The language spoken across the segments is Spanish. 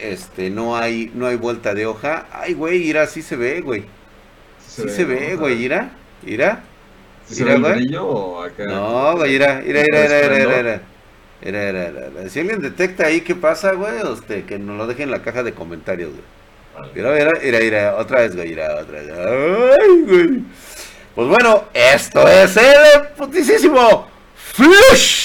este, no hay, no hay vuelta de hoja. Ay, güey, ira, sí se ve, güey. Sí se, ve, güey, ira, ira. ¿Se ve acá? No, güey, ira, ira, ira, ira, ira, ira. Era, Si alguien detecta ahí qué pasa, güey, usted, que nos lo deje en la caja de comentarios, güey. Mira, mira, mira, mira, otra vez, güey, mira, otra vez. Ay, güey. Pues bueno, esto es el putisísimo Flush.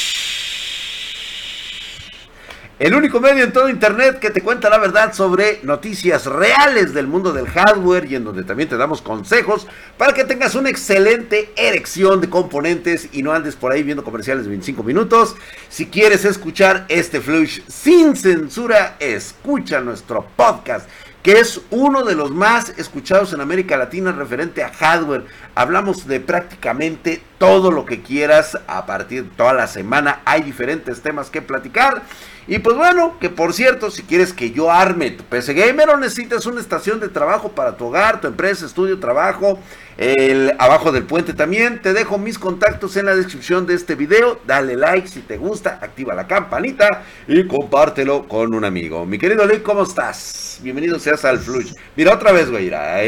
El único medio en todo internet que te cuenta la verdad sobre noticias reales del mundo del hardware y en donde también te damos consejos para que tengas una excelente erección de componentes y no andes por ahí viendo comerciales de 25 minutos. Si quieres escuchar este flush sin censura, escucha nuestro podcast que es uno de los más escuchados en América Latina referente a hardware. Hablamos de prácticamente todo lo que quieras a partir de toda la semana. Hay diferentes temas que platicar. Y pues bueno, que por cierto, si quieres que yo arme tu PC Gamer o necesitas una estación de trabajo para tu hogar, tu empresa, estudio, trabajo, abajo del puente también, te dejo mis contactos en la descripción de este video. Dale like si te gusta, activa la campanita y compártelo con un amigo. Mi querido Lee, ¿cómo estás? Bienvenido seas al Flush. Mira otra vez, güey. Mira,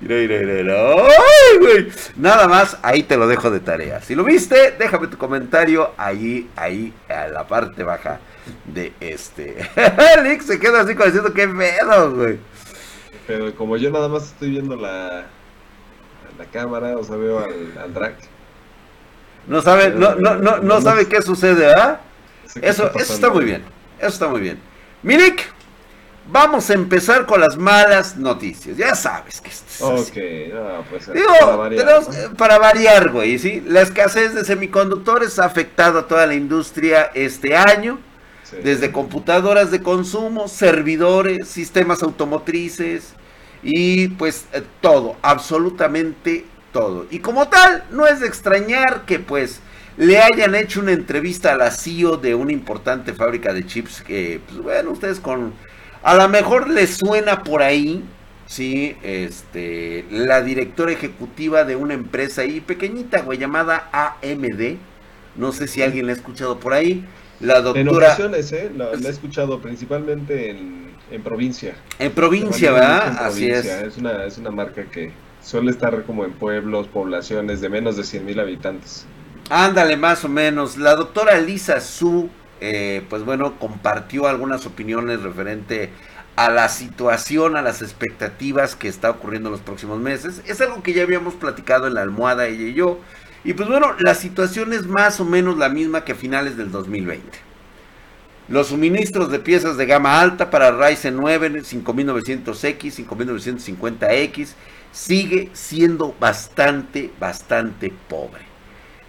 mira, mira. Ay, güey. Nada más, ahí te lo dejo de tarea. Si lo viste, déjame tu comentario ahí, ahí, a la parte baja de este. Lick se queda así como diciendo qué pedo, güey. Pero como yo nada más estoy viendo la, la cámara, o sea, veo al, al drag. No sabe, no, no, no, no sabe qué sucede, ¿ah? Eso, eso está muy bien. Eso está muy bien. Minik, vamos a empezar con las malas noticias. Ya sabes que esto es Ok, pues Digo, para variar, para variar, güey, ¿sí? La escasez de semiconductores ha afectado a toda la industria este año. Desde computadoras de consumo, servidores, sistemas automotrices y pues eh, todo, absolutamente todo. Y como tal, no es de extrañar que pues le hayan hecho una entrevista a la CEO de una importante fábrica de chips que, pues bueno, ustedes con a lo mejor les suena por ahí, sí, este, la directora ejecutiva de una empresa ahí pequeñita, güey, llamada AMD. No sé si alguien la ha escuchado por ahí. La doctora. En ocasiones, ¿eh? La, he escuchado principalmente en, en provincia. En provincia, ¿verdad? Así es. Es una, es una marca que suele estar como en pueblos, poblaciones de menos de 100 mil habitantes. Ándale, más o menos. La doctora Lisa Su eh, pues bueno, compartió algunas opiniones referente a la situación, a las expectativas que está ocurriendo en los próximos meses. Es algo que ya habíamos platicado en la almohada ella y yo. Y pues bueno, la situación es más o menos la misma que a finales del 2020. Los suministros de piezas de gama alta para Ryzen 9 5900X, 5950X sigue siendo bastante, bastante pobre.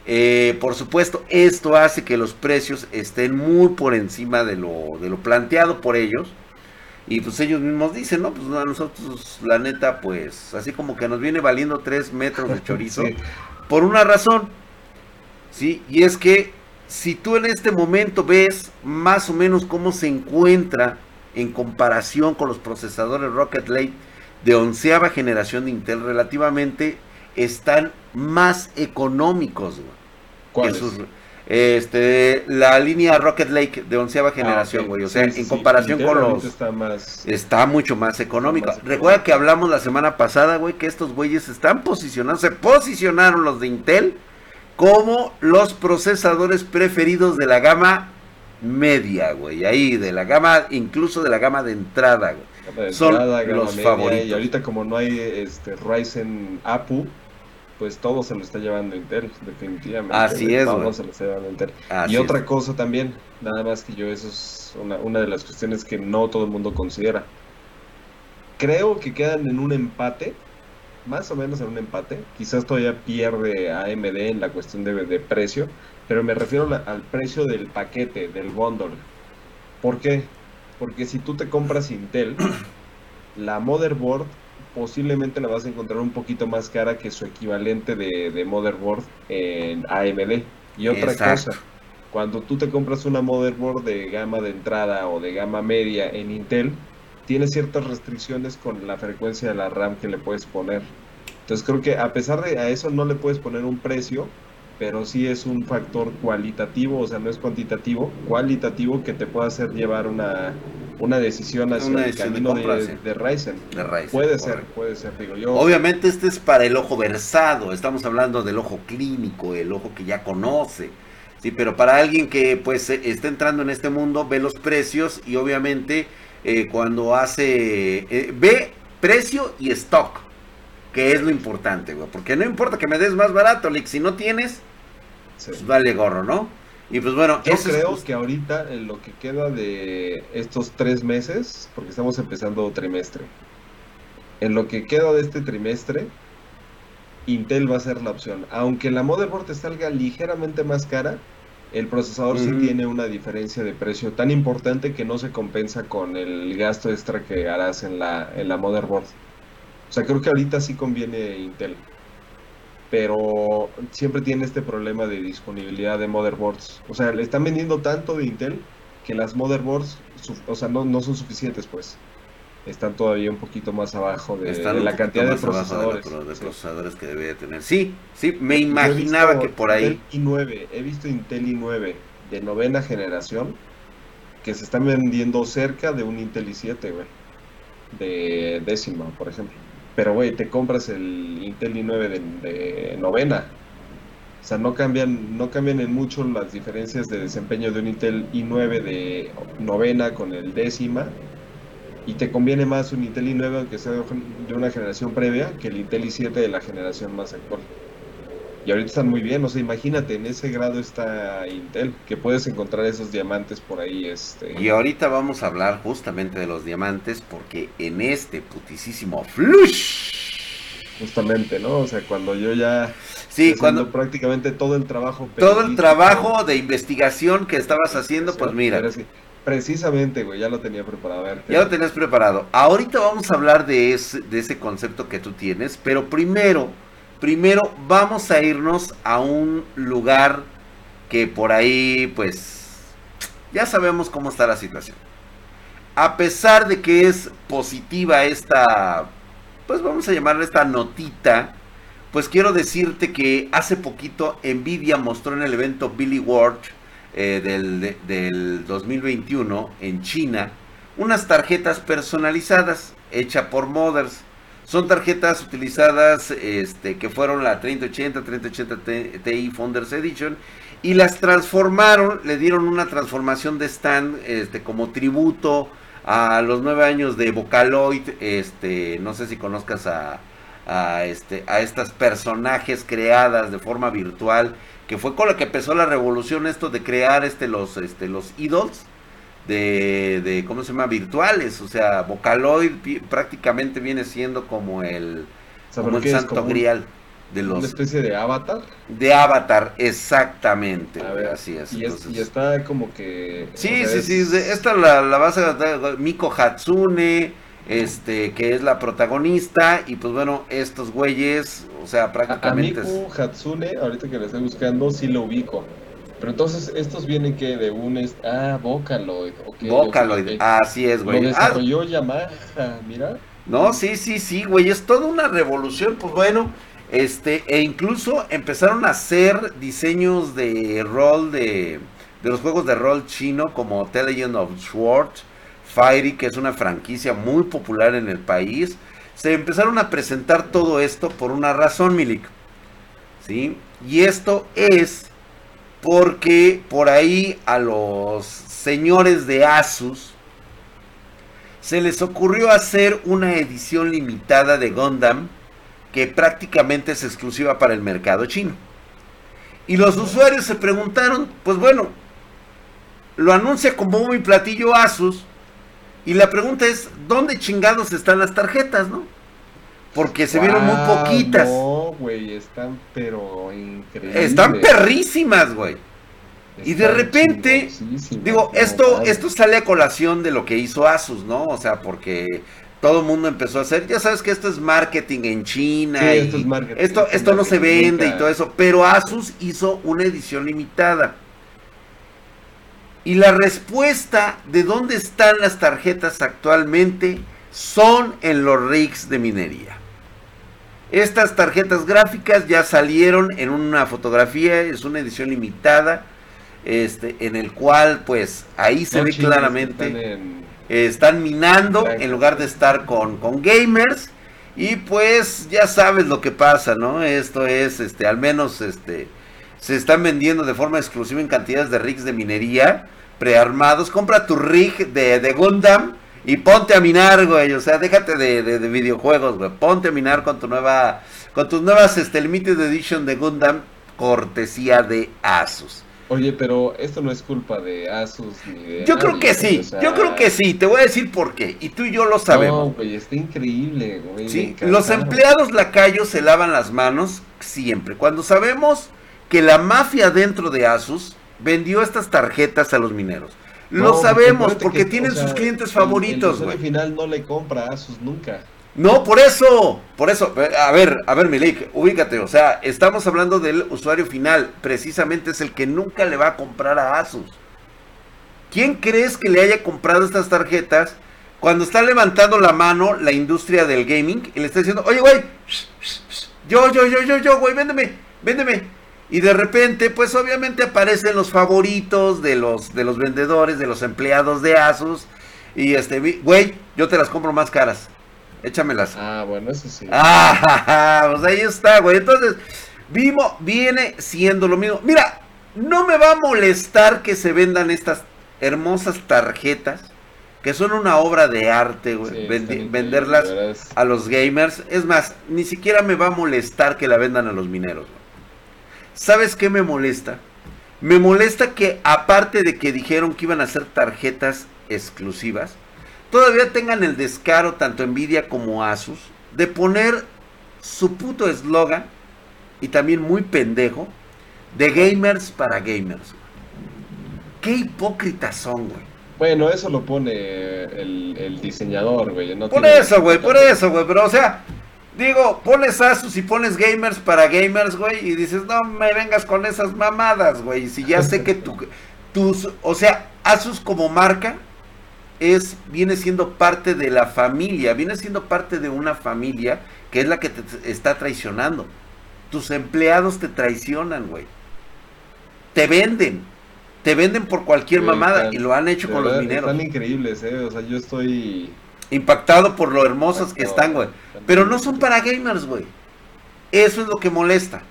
Eh, por supuesto, esto hace que los precios estén muy por encima de lo, de lo planteado por ellos. Y pues ellos mismos dicen, no, pues a nosotros la neta, pues así como que nos viene valiendo 3 metros de chorizo. Por una razón. ¿Sí? Y es que si tú en este momento ves más o menos cómo se encuentra en comparación con los procesadores Rocket Lake de onceava generación de Intel relativamente están más económicos. este, la línea Rocket Lake de onceava ah, generación, güey. O sea, en comparación con los. Está, más... está mucho más económico. Recuerda que hablamos la semana pasada, güey, que estos güeyes están posicionados, se posicionaron los de Intel como los procesadores preferidos de la gama media, güey. Ahí, de la gama, incluso de la gama de entrada, güey. Son los favoritos. Y ahorita, como no hay este Ryzen APU pues todo se lo está llevando Intel, definitivamente. Así es. Todo se lo está llevando Intel. y otra cosa también, nada más que yo, eso es una, una de las cuestiones que no todo el mundo considera. Creo que quedan en un empate, más o menos en un empate. Quizás todavía pierde AMD en la cuestión de, de precio, pero me refiero al precio del paquete, del bundle. ¿Por qué? Porque si tú te compras Intel, la motherboard posiblemente la vas a encontrar un poquito más cara que su equivalente de, motherboard en AMD. Y otra cosa, cuando tú te compras una motherboard de gama de entrada o de gama media en Intel, tiene ciertas restricciones con la frecuencia de la RAM que le puedes poner. Entonces creo que a pesar de a eso no le puedes poner un precio, pero sí es un factor cualitativo, o sea, no es cuantitativo, cualitativo que te puede hacer llevar una, una decisión hacia el camino de, de, Ryzen. Puede ser, puede ser, digo yo. Obviamente este es para el ojo versado, estamos hablando del ojo clínico, el ojo que ya conoce. Sí, pero para alguien que pues está entrando en este mundo, ve los precios y obviamente eh, cuando hace, eh, ve precio y stock, que es lo importante, güey. Porque no importa que me des más barato, Lick, si no tienes, pues vale gorro, ¿no? Y pues bueno, yo creo que ahorita en lo que queda de estos tres meses, porque estamos empezando trimestre, en lo que queda de este trimestre, Intel va a ser la opción. Aunque la motherboard te salga ligeramente más cara, el procesador sí tiene una diferencia de precio tan importante que no se compensa con el gasto extra que harás en la, en la motherboard. O sea, creo que ahorita sí conviene Intel. Pero siempre tiene este problema de disponibilidad de motherboards. O sea, le están vendiendo tanto de Intel que las motherboards, o sea, no, no son suficientes, pues están todavía un poquito más abajo de, la cantidad de procesadores. De, procesadores que debe tener. Sí, sí, me imaginaba que por ahí. Intel i9, he visto Intel i9 de novena generación que se están vendiendo cerca de un Intel i7, güey. De décima, por ejemplo. Pero, güey, te compras el Intel i9 de, de, novena. O sea, no cambian, no cambian en mucho las diferencias de desempeño de un Intel i9 de novena con el décima y te conviene más un Intel i9 aunque sea de una generación previa que el Intel i7 de la generación más actual. Y ahorita están muy bien, o sea, imagínate, en ese grado está Intel, que puedes encontrar esos diamantes por ahí. Este... Y ahorita vamos a hablar justamente de los diamantes, porque en este putisísimo flush. Justamente, ¿no? O sea, cuando yo ya... Sí, cuando prácticamente todo el trabajo... Todo el trabajo de investigación que estabas haciendo, pues mira. Precisamente, güey, ya lo tenía preparado. ya lo tenías preparado. Ahorita vamos a hablar de ese, de ese concepto que tú tienes, pero primero, primero vamos a irnos a un lugar que por ahí, pues, ya sabemos cómo está la situación. A pesar de que es positiva esta, pues vamos a llamarle esta notita, pues quiero decirte que hace poquito Nvidia mostró en el evento Billy Ward eh, del, 2021 en China unas tarjetas personalizadas hechas por Mothers. Son tarjetas utilizadas este, que fueron la 3080, 3080 Ti Founders Edition y las transformaron, le dieron una transformación de stand este, como tributo a los nueve años de Vocaloid. Este, no sé si conozcas a, a, este, a estas personajes creadas de forma virtual que fue con lo que empezó la revolución esto de crear este los este los idols de, de cómo se llama virtuales o sea Vocaloid prácticamente viene siendo como el como el santo grial de los una especie de avatar. De avatar exactamente así es, y, y, está como que sí sí sí esta la, la base de Miko Hatsune este, que es la protagonista, y pues bueno, estos güeyes, o sea, prácticamente... A, Hatsune, ahorita que la estoy buscando, sí lo ubico. Pero entonces, estos vienen que de un... Ah, Vocaloid. Vocaloid, así es, güey. Lo desarrolló Yamaha, mira. No, sí, sí, sí, güey, es toda una revolución, pues bueno, este, e incluso empezaron a hacer diseños de rol de, de los juegos de rol chino como The Legend of Sword, Fairy, que es una franquicia muy popular en el país, se empezaron a presentar todo esto por una razón, Milik. ¿Sí? Y esto es porque por ahí a los señores de Asus se les ocurrió hacer una edición limitada de Gundam que prácticamente es exclusiva para el mercado chino. Y los usuarios se preguntaron, pues bueno, lo anuncia como muy platillo Asus, y la pregunta es, ¿dónde chingados están las tarjetas, no? Porque se vieron muy poquitas. No, güey, están pero increíbles. Están perrísimas, güey. y de repente, digo, esto, esto sale a colación de lo que hizo Asus, ¿no? O sea, porque todo el mundo empezó a hacer, ya sabes que esto es marketing en China. y esto, es marketing, esto, esto no se vende y todo eso, pero Asus hizo una edición limitada. Y la respuesta de dónde están las tarjetas actualmente son en los rigs de minería. Estas tarjetas gráficas ya salieron en una fotografía, es una edición limitada, este, en el cual pues ahí se ve claramente, están, minando en lugar de estar con, con gamers. Y pues ya sabes lo que pasa, ¿no? Esto es, este, al menos, este, se están vendiendo de forma exclusiva en cantidades de rigs de minería prearmados. Compra tu rig de, de Gundam y ponte a minar, güey. O sea, déjate de, de, videojuegos, güey. Ponte a minar con tu nueva, con tus nuevas, este, Limited Edition de Gundam, cortesía de Asus. Oye, pero esto no es culpa de Asus ni de. Yo creo que sí, yo creo que sí. Te voy a decir por qué. Y tú y yo lo sabemos. No, güey, está increíble, güey. Sí, los empleados lacayos se lavan las manos siempre. Cuando sabemos que la mafia dentro de Asus vendió estas tarjetas a los mineros. Lo sabemos porque tienen sus clientes favoritos, güey. Al final no le compra a Asus nunca. No, por eso, por eso, a ver, a ver, Milik, ubícate, o sea, estamos hablando del usuario final, precisamente es el que nunca le va a comprar a Asus. ¿Quién crees que le haya comprado estas tarjetas cuando está levantando la mano la industria del gaming y le está diciendo, oye, güey, yo, yo, yo, yo, yo, güey, véndeme, véndeme? Y de repente, pues obviamente aparecen los favoritos de los, de los vendedores, de los empleados de Asus. Y este, güey, yo te las compro más caras. Échamelas. Ah, bueno, eso sí. Ah, pues ahí está, güey. Entonces, vivo, viene siendo lo mismo. Mira, no me va a molestar que se vendan estas hermosas tarjetas, que son una obra de arte, güey. venderlas a los gamers. Es más, ni siquiera me va a molestar que la vendan a los mineros. Güey. ¿Sabes qué me molesta? Me molesta que aparte de que dijeron que iban a ser tarjetas exclusivas, todavía tengan el descaro, tanto Nvidia como Asus, de poner su puto eslogan, y también muy pendejo, de gamers para gamers. Qué hipócritas son, güey. Bueno, eso lo pone el, diseñador, güey. por eso, güey, por eso, güey. Pero, o sea, digo, pones Asus y pones gamers para gamers, güey. Y dices, no me vengas con esas mamadas, güey. Si ya sé que tu, tus, o sea, Asus como marca es, viene siendo parte de la familia, viene siendo parte de una familia que es la que te está traicionando. Tus empleados te traicionan, güey. Te venden. Te venden por cualquier mamada y lo han hecho con los mineros. Están increíbles, eh. O sea, yo estoy impactado por lo hermosos que están, güey. Pero no son para gamers, güey. Eso es lo que molesta.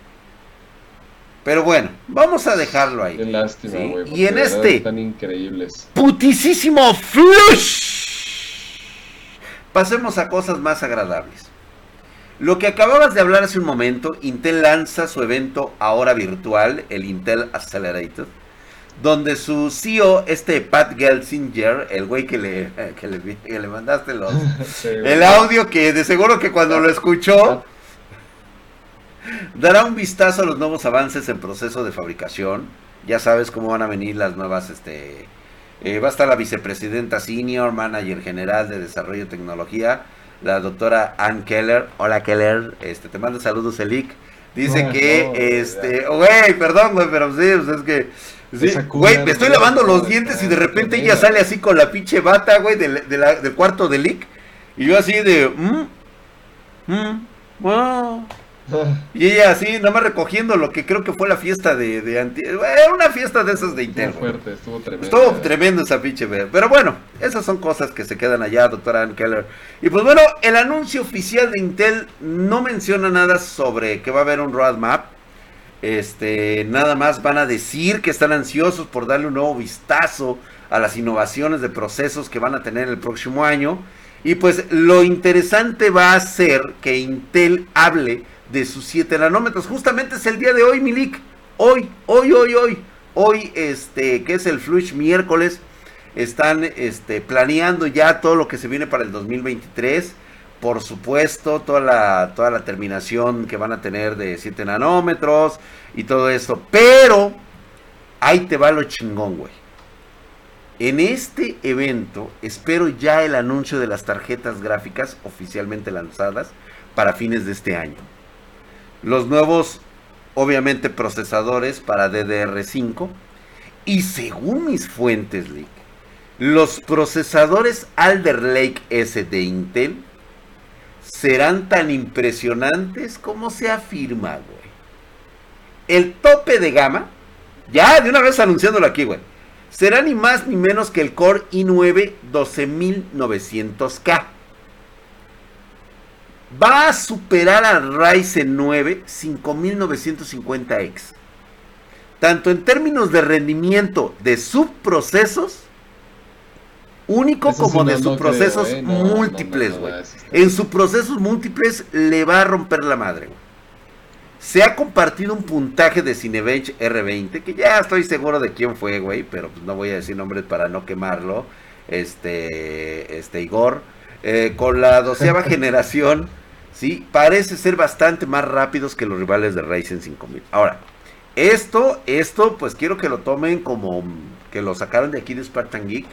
Pero bueno, vamos a dejarlo ahí. Qué lástima, güey. Y en este. Están increíbles. Putisísimo flush. Pasemos a cosas más agradables. Lo que acababas de hablar hace un momento, Intel lanza su evento ahora virtual, el Intel Accelerator, donde su CEO, este Pat Gelsinger, el güey que le, que le, mandaste los, el audio, que de seguro que cuando lo escuchó, dará un vistazo a los nuevos avances en proceso de fabricación. Ya sabes cómo van a venir las nuevas, este, eh, va a estar la vicepresidenta senior, manager general de desarrollo de tecnología, la doctora Ann Keller. Hola Keller, este, te mando saludos, Elic. Dice que, este, güey, perdón, güey, pero sí, pues es que, sí, güey, me estoy lavando los dientes y de repente ella sale así con la pinche bata, güey, del, del cuarto de Lick. Y yo así de, mmm, mmm, wow. Y ella así, nada más recogiendo lo que creo que fue la fiesta de, de Era una fiesta de esas de Intel. Estuvo fuerte, estuvo tremendo. Estuvo tremendo esa pinche Pero bueno, esas son cosas que se quedan allá, doctora Ann Keller. Y pues bueno, el anuncio oficial de Intel no menciona nada sobre que va a haber un roadmap. Este, nada más van a decir que están ansiosos por darle un nuevo vistazo a las innovaciones de procesos que van a tener el próximo año. Y pues lo interesante va a ser que Intel hable de sus 7 nanómetros. Justamente es el día de hoy, Milik. Hoy, hoy, hoy, hoy. Hoy, este, que es el Flush miércoles, están este, planeando ya todo lo que se viene para el 2023. Por supuesto, toda la, toda la terminación que van a tener de 7 nanómetros y todo esto. Pero, ahí te va lo chingón, güey. En este evento espero ya el anuncio de las tarjetas gráficas oficialmente lanzadas para fines de este año los nuevos, obviamente, procesadores para DDR5. Y según mis fuentes, los procesadores Alder Lake S de Intel serán tan impresionantes como se afirma, güey. El tope de gama, ya de una vez anunciándolo aquí, güey, será ni más ni menos que el Core i9 12900K. Va a superar al Ryzen 9 5950X. Tanto en términos de rendimiento de subprocesos único como de subprocesos múltiples, güey. en subprocesos múltiples le va a romper la madre, güey. Se ha compartido un puntaje de Cinebench R20, que ya estoy seguro de quién fue, güey, pero pues no voy a decir nombres para no quemarlo. Este, este Igor, eh, con la doceava generación, sí, parece ser bastante más rápidos que los rivales de Ryzen 5000. Ahora, esto, esto, pues quiero que lo tomen como que lo sacaron de aquí de Spartan Geek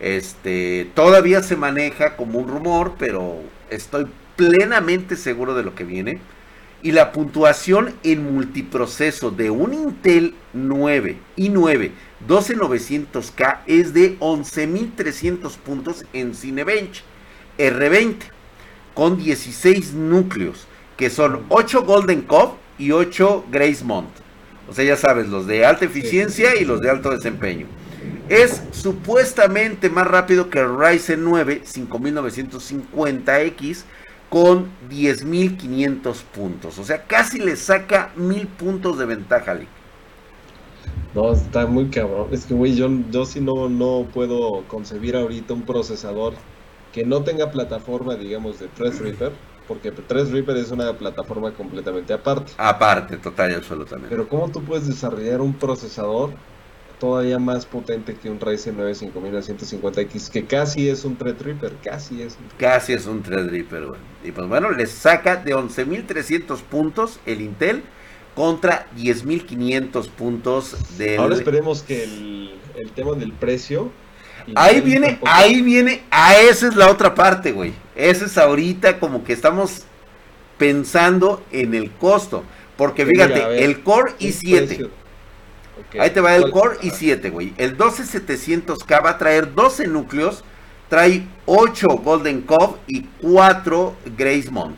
este, todavía se maneja como un rumor, pero estoy plenamente seguro de lo que viene. Y la puntuación en multiproceso de un Intel 9 i9 12900K es de 11300 puntos en Cinebench R20 con 16 núcleos, que son 8 Golden Cove y 8 Gracemont. O sea, ya sabes, los de alta eficiencia y los de alto desempeño es supuestamente más rápido que el Ryzen 9 5950X con 10.500 puntos. O sea, casi le saca 1000 puntos de ventaja. No, está muy cabrón. Es que, güey, yo, yo sí no, no puedo concebir ahorita un procesador que no tenga plataforma, digamos, de Threadripper. Porque Threadripper es una plataforma completamente aparte. Aparte, total y absolutamente. Pero ¿cómo tú puedes desarrollar un procesador todavía más potente que un Ryzen 9 5950X, que casi es un Threadripper, casi es. Casi es un Threadripper, güey. Y pues bueno, le saca de 11.300 puntos el Intel contra 10.500 puntos del... Ahora esperemos que el, el tema del precio... Ahí viene, ahí viene, a ah, esa es la otra parte, güey. Esa es ahorita como que estamos pensando en el costo. Porque fíjate, el Core i7... Ahí te va el Core i7, güey. El 12700K va a traer 12 núcleos, trae 8 Golden Cove y 4 Gracemont.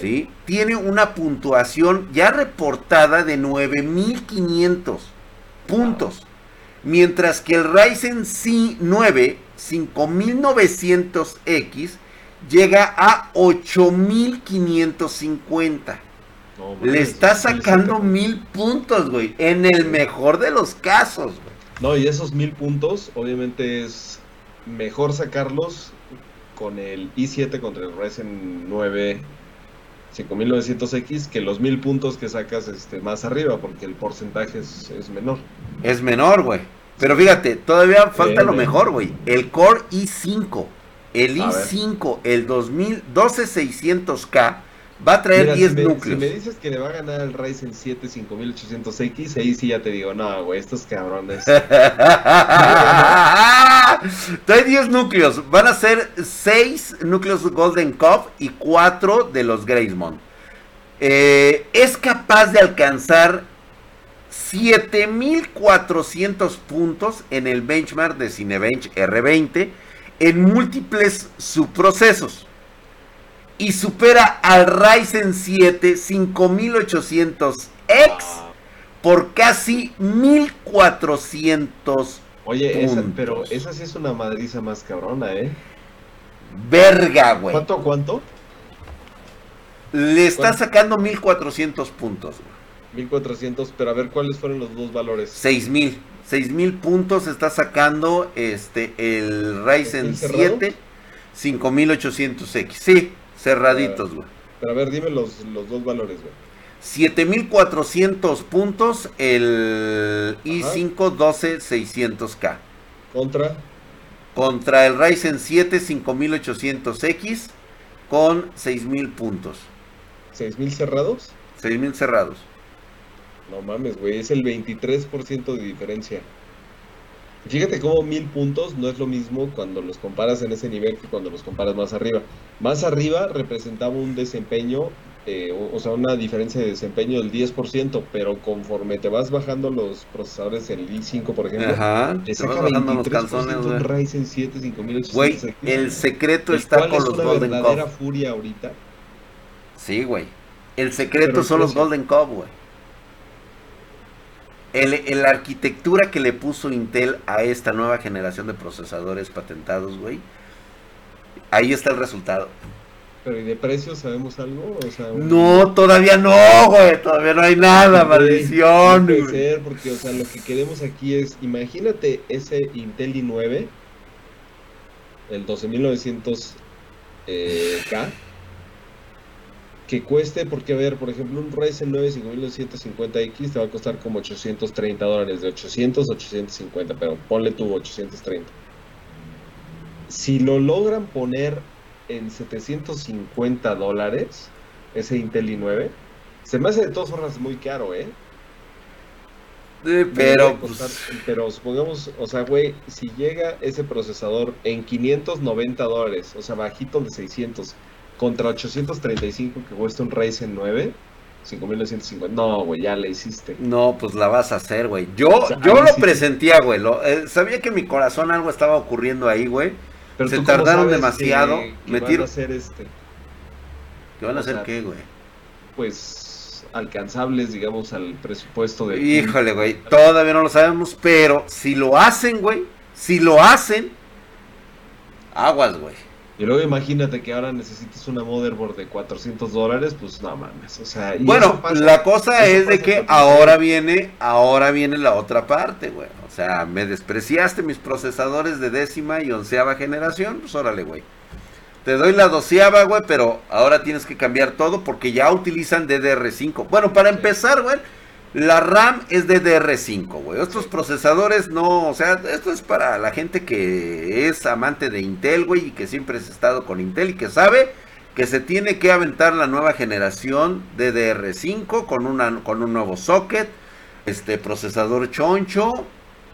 Sí. Tiene una puntuación ya reportada de 9500 puntos. Mientras que el Ryzen C9 5900X llega a 8550. Le está sacando mil puntos, güey. En el mejor de los casos, güey. No, y esos mil puntos, obviamente es mejor sacarlos con el i7 contra el Ryzen 9 5900X que los mil puntos que sacas este, más arriba, porque el porcentaje es, menor. Es menor, güey. Pero fíjate, todavía falta lo mejor, güey. El Core i5, el i5, el 2000, 12600K Va a traer 10 núcleos. Si me dices que le va a ganar el Ryzen 7 5800X, ahí sí ya te digo, no, güey, estos cabrones. trae 10 núcleos. Van a ser 6 núcleos Golden Cup y 4 de los Gracemont. Eh, es capaz de alcanzar 7400 puntos en el benchmark de Cinebench R20 en múltiples subprocesos y supera al Ryzen 7 5800X por casi 1400 Oye, pero esa sí es una madriza más cabrona, ¿eh? Verga, güey. ¿Cuánto, cuánto? Le está sacando 1400 puntos, güey. 1400, pero a ver cuáles fueron los dos valores. 6000. 6000 puntos está sacando este el Ryzen 7 5800X. Sí, Cerraditos, güey. Pero a ver, dime los, los dos valores, güey. 7400 puntos el i5 12600K. ¿Contra? Contra el Ryzen 7 5800X con 6000 puntos. ¿6000 cerrados? 6000 cerrados. No mames, güey, es el 23% de diferencia. Fíjate cómo mil puntos no es lo mismo cuando los comparas en ese nivel que cuando los comparas más arriba. Más arriba representaba un desempeño, eh, o, sea, una diferencia de desempeño del 10%, pero conforme te vas bajando los procesadores, el i5 por ejemplo, Ajá, te, saca bajando los calzones, un Ryzen 7 5800. Güey, el secreto está con los Golden Cove. furia ahorita Sí, güey. El secreto son los Golden Cove, güey. El, la arquitectura que le puso Intel a esta nueva generación de procesadores patentados, güey. Ahí está el resultado. Pero ¿y de precio sabemos algo? No, todavía no, güey. Todavía no hay nada, maldición. No puede ser, porque, o sea, lo que queremos aquí es, imagínate ese Intel i9, el 12900K, eh, que cueste, porque a ver, por ejemplo, un Ryzen 9 5250X te va a costar como 830 dólares, de 800 a 850, pero ponle tú 830. Si lo logran poner en 750 dólares, ese Intel i9, se me hace de todas formas muy caro, ¿eh? pero, pues, pero supongamos, o sea, güey, si llega ese procesador en 590 dólares, o sea, bajito de 600, contra 835 que cuesta un Ryzen 9, 5950. No, güey, ya le hiciste. No, pues la vas a hacer, güey. Yo, yo lo presentía, güey. Eh, sabía que en mi corazón algo estaba ocurriendo ahí, güey. Pero se tardaron demasiado. ¿Qué van a hacer este? ¿Qué van a hacer qué, güey? Pues alcanzables, digamos, al presupuesto de. Híjole, güey. Todavía no lo sabemos, pero si lo hacen, güey. Si lo hacen, aguas, güey. Y luego imagínate que ahora necesites una motherboard de 400 dólares, pues no mames, o sea... bueno, la cosa es de que ahora viene, ahora viene la otra parte, güey. O sea, me despreciaste mis procesadores de décima y onceava generación, pues órale, güey. Te doy la doceava, güey, pero ahora tienes que cambiar todo porque ya utilizan DDR5. Bueno, para empezar, güey, la RAM es DDR5, güey. Estos procesadores no, o sea, esto es para la gente que es amante de Intel, güey, y que siempre ha estado con Intel y que sabe que se tiene que aventar la nueva generación DDR5 con, una, con un nuevo socket, este procesador choncho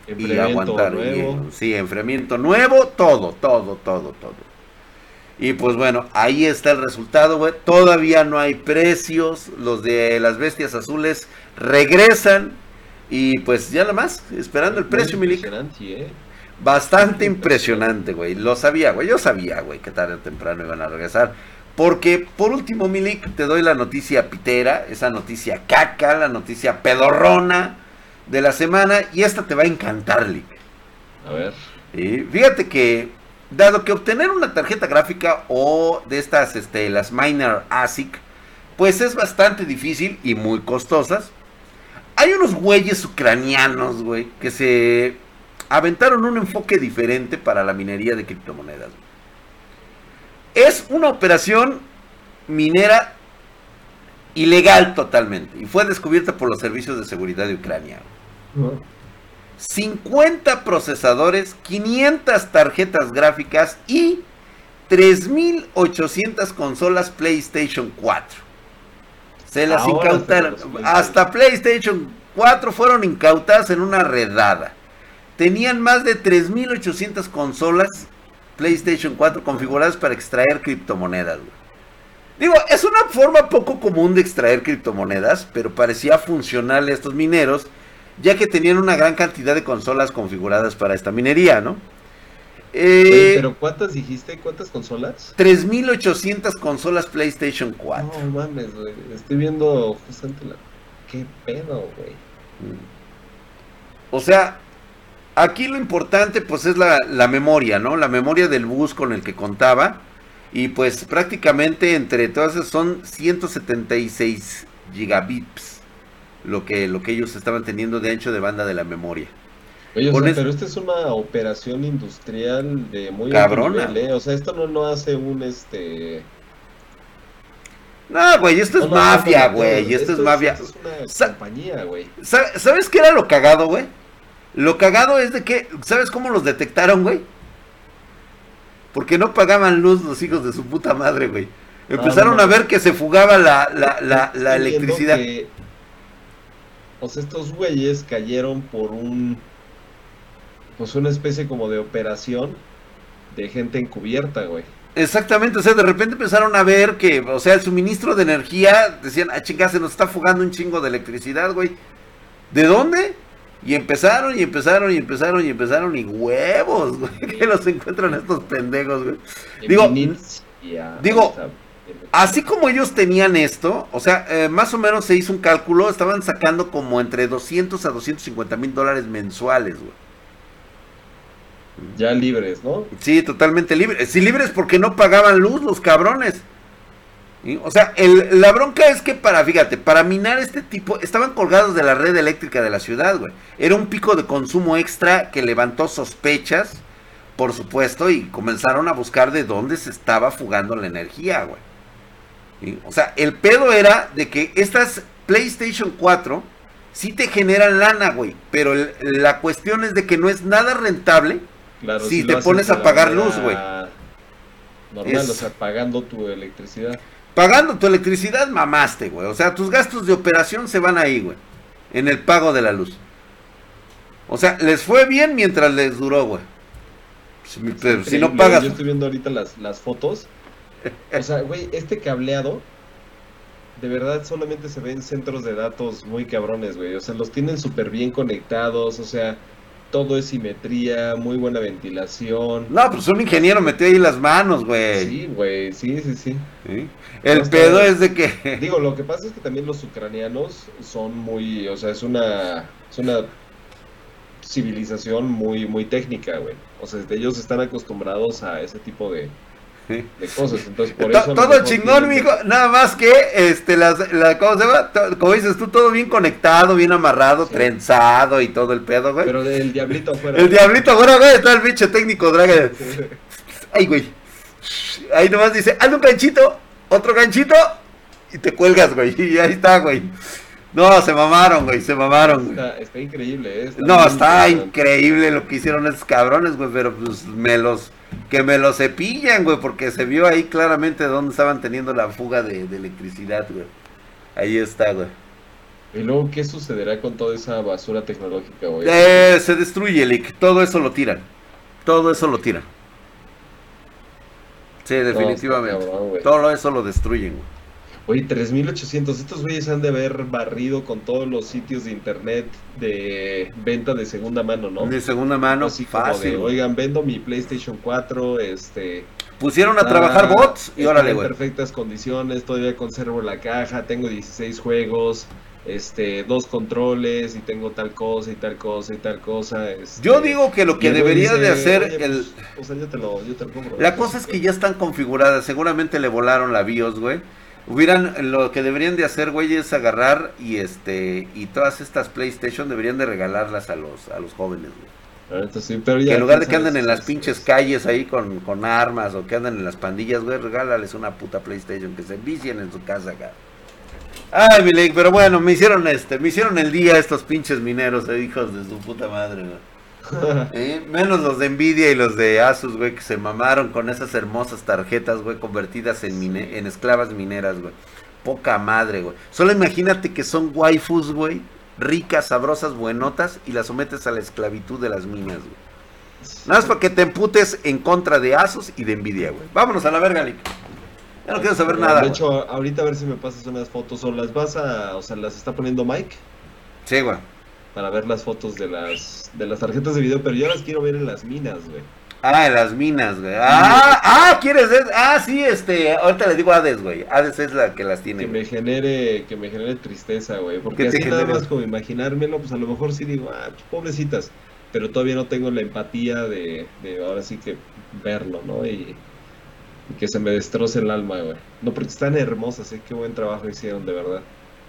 y aguantar. Nuevo. sí, enfriamiento nuevo, todo, todo, todo, todo. Y pues bueno, ahí está el resultado, güey. Todavía no hay precios. Los de las bestias azules regresan. Y pues ya nada más, esperando el precio, Milik. ¿eh? Bastante impresionante, güey. Lo sabía, güey. Yo sabía, güey, que tarde o temprano iban a regresar. Porque, por último, Milik, te doy la noticia pitera, esa noticia caca, la noticia pedorrona de la semana. Y esta te va a encantar, Lick. A ver. Y fíjate que Dado que obtener una tarjeta gráfica o de estas, este, las Miner ASIC, pues es bastante difícil y muy costosas. Hay unos güeyes ucranianos, güey, que se aventaron un enfoque diferente para la minería de criptomonedas. Es una operación minera ilegal totalmente y fue descubierta por los servicios de seguridad de Ucrania. 50 procesadores, 500 tarjetas gráficas y 3.800 consolas PlayStation 4. Se las incautaron. Hasta PlayStation 4 fueron incautadas en una redada. Tenían más de 3.800 consolas PlayStation 4 configuradas para extraer criptomonedas. Digo, es una forma poco común de extraer criptomonedas, pero parecía funcional a estos mineros ya que tenían una gran cantidad de consolas configuradas para esta minería, ¿no? Eh, ¿Pero cuántas dijiste? ¿Cuántas consolas? 3800 consolas PlayStation 4. No mames, güey. Estoy viendo justamente la. ¿Qué pedo, güey? O sea, aquí lo importante, pues, es la, la memoria, ¿no? La memoria del bus con el que contaba. Y pues prácticamente entre todas son 176 gigabits lo que, lo que ellos estaban teniendo de ancho de banda de la memoria. Oye, pero esta es una operación industrial de muy cabrona. ¿eh? O sea, esto no, no hace un este. No, güey, esto es mafia, güey. Esto, es mafia. Esto es una compañía, güey. ¿Sabes qué era lo cagado, güey? Lo cagado es de que, ¿sabes cómo los detectaron, güey? Porque no pagaban luz los hijos de su puta madre, güey. Ah, Empezaron a ver que se fugaba la, la, la, la electricidad. Sea, estos güeyes cayeron por un. Pues una especie como de operación de gente encubierta, güey. Exactamente, o sea, de repente empezaron a ver que, o sea, el suministro de energía, decían, ah, chingada, se nos está fugando un chingo de electricidad, güey. ¿De dónde? Y empezaron, y empezaron, y empezaron, y empezaron, y huevos, güey, que los encuentran estos pendejos, güey. Digo, digo, Así como ellos tenían esto, o sea, eh, más o menos se hizo un cálculo, estaban sacando como entre 200 a 250 mil dólares mensuales, güey. Ya libres, ¿no? Sí, totalmente libres. Sí, libres porque no pagaban luz los cabrones. O sea, el, la bronca es que para, fíjate, para minar este tipo, estaban colgados de la red eléctrica de la ciudad, güey. Era un pico de consumo extra que levantó sospechas, por supuesto, y comenzaron a buscar de dónde se estaba fugando la energía, güey. O sea, el pedo era de que estas PlayStation 4 sí te generan lana, güey. Pero la cuestión es de que no es nada rentable si, te pones a pagar luz, güey. Normal, o sea, pagando tu electricidad. Pagando tu electricidad, mamaste, güey. O sea, tus gastos de operación se van ahí, güey. En el pago de la luz. O sea, les fue bien mientras les duró, güey. Pero si no pagas. Yo estoy viendo ahorita las, las fotos. O sea, güey, este cableado. De verdad solamente se ve en centros de datos muy cabrones, güey. O sea, los tienen súper bien conectados. O sea, todo es simetría, muy buena ventilación. No, pues un ingeniero metió ahí las manos, güey. Sí, güey, sí, sí, sí. El pedo es de que... Digo, lo que pasa es que también los ucranianos son muy, o sea, es una, es una civilización muy, muy técnica, güey. O sea, ellos están acostumbrados a ese tipo de, de cosas. Entonces, por eso todo chingón, mijo. Nada más que, este, las, la, ¿cómo se llama? Como dices tú, todo bien conectado, bien amarrado, trenzado y todo el pedo, güey. Pero del diablito afuera. El diablito afuera, güey, está el pinche técnico, draga. Ay, güey. Ahí nomás dice, haz un ganchito, otro ganchito, y te cuelgas, güey. Y ahí está, güey. No, se mamaron, güey, se mamaron. Está, increíble, ¿eh? no, está increíble lo que hicieron esos cabrones, güey, pero pues me los que me lo cepillan, güey, porque se vio ahí claramente dónde estaban teniendo la fuga de, electricidad, güey. Ahí está, güey. ¿Y luego qué sucederá con toda esa basura tecnológica, güey? Eh, se destruye, Lick. Todo eso lo tiran. Todo eso lo tiran. Sí, definitivamente. Todo eso lo destruyen, güey. Oye, 3800, estos güeyes han de haber barrido con todos los sitios de internet de venta de segunda mano, ¿no? De segunda mano, Así fácil. Oigan, vendo mi PlayStation 4, este... Pusieron a trabajar bots y órale, güey. En perfectas condiciones, todavía conservo la caja, tengo 16 juegos, este, dos controles y tengo tal cosa y tal cosa y tal cosa. Este, yo digo que lo que debería de hacer el... Pues, o sea, yo te lo, yo te lo compro. La cosa es que ya están configuradas, seguramente le volaron la BIOS, güey Hubieran, lo que deberían de hacer, güey, es agarrar y este, y todas estas PlayStation deberían de regalarlas a los, a los jóvenes, güey. Sí, pero ya, que en lugar de que anden en las pinches calles ahí con, con armas o que anden en las pandillas, güey, regálales una puta PlayStation que se vicien en su casa acá. Ay, mi pero bueno, me hicieron este, me hicieron el día estos pinches mineros, eh, hijos de su puta madre, güey. ¿Eh? Menos los de Nvidia y los de Asus, güey, que se mamaron con esas hermosas tarjetas, güey, convertidas en, en esclavas mineras, güey. Poca madre, güey. Solo imagínate que son waifus, güey, ricas, sabrosas, buenotas, y las sometes a la esclavitud de las minas, güey. Nada más para que te emputes en contra de Asus y de Nvidia, güey. Vámonos a la verga, Lick. Ya no quiero saber nada. De hecho, ahorita a ver si me pasas unas fotos o las vas a. O sea, las está poniendo Mike. Sí, güey para ver las fotos de las de las tarjetas de video, pero yo las quiero ver en las minas, güey. Ah, en las minas, güey. Ah, ah, ¿quieres? Ah, sí, este, ahorita le digo a Hades, güey. Hades es la que las tiene. Que me genere, que me genere tristeza, güey. Porque así nada más como imaginármelo, pues a lo mejor sí digo, ah, pobrecitas. Pero todavía no tengo la empatía de, de ahora sí que verlo, ¿no? Y, y que se me destroce el alma, güey. No, porque están hermosas, ¿eh? Qué buen trabajo hicieron, de verdad.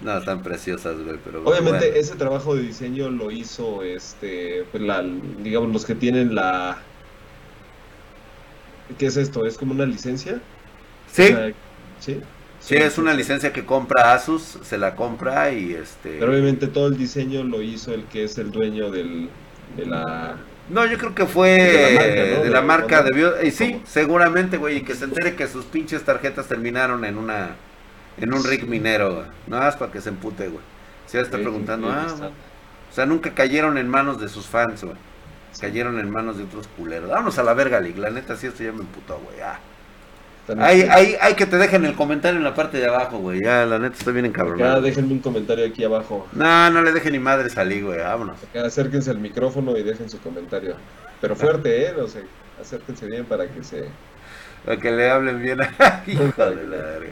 No, están preciosas, güey, pero... Obviamente ese trabajo de diseño lo hizo, este, pues, la, digamos, los que tienen la... ¿Qué es esto? ¿Es como una licencia? Sí. sí. Sí, es una licencia que compra Asus, se la compra y este... Pero obviamente todo el diseño lo hizo el que es el dueño del, de la... No, yo creo que fue de la marca, de, Y sí, seguramente, güey, y que se entere que sus pinches tarjetas terminaron en una en un rig minero, güey. Nada más para que se empute, güey. Se está preguntando, ah, o sea, nunca cayeron en manos de sus fans, güey. Cayeron en manos de otros culeros. Vámonos a la verga, Lig. La neta, sí, esto ya me emputó, güey. Ah. Hay, hay, hay, que te dejen el comentario en la parte de abajo, güey. Ya, la neta, estoy bien encabronado. Ya, déjenme un comentario aquí abajo. No, no le dejen ni madre salir, güey. Vámonos. Acá, acérquense al micrófono y dejen su comentario. Pero fuerte, ¿eh? O sea, acérquense bien para que se Para que le hablen bien. Hijo de la verga.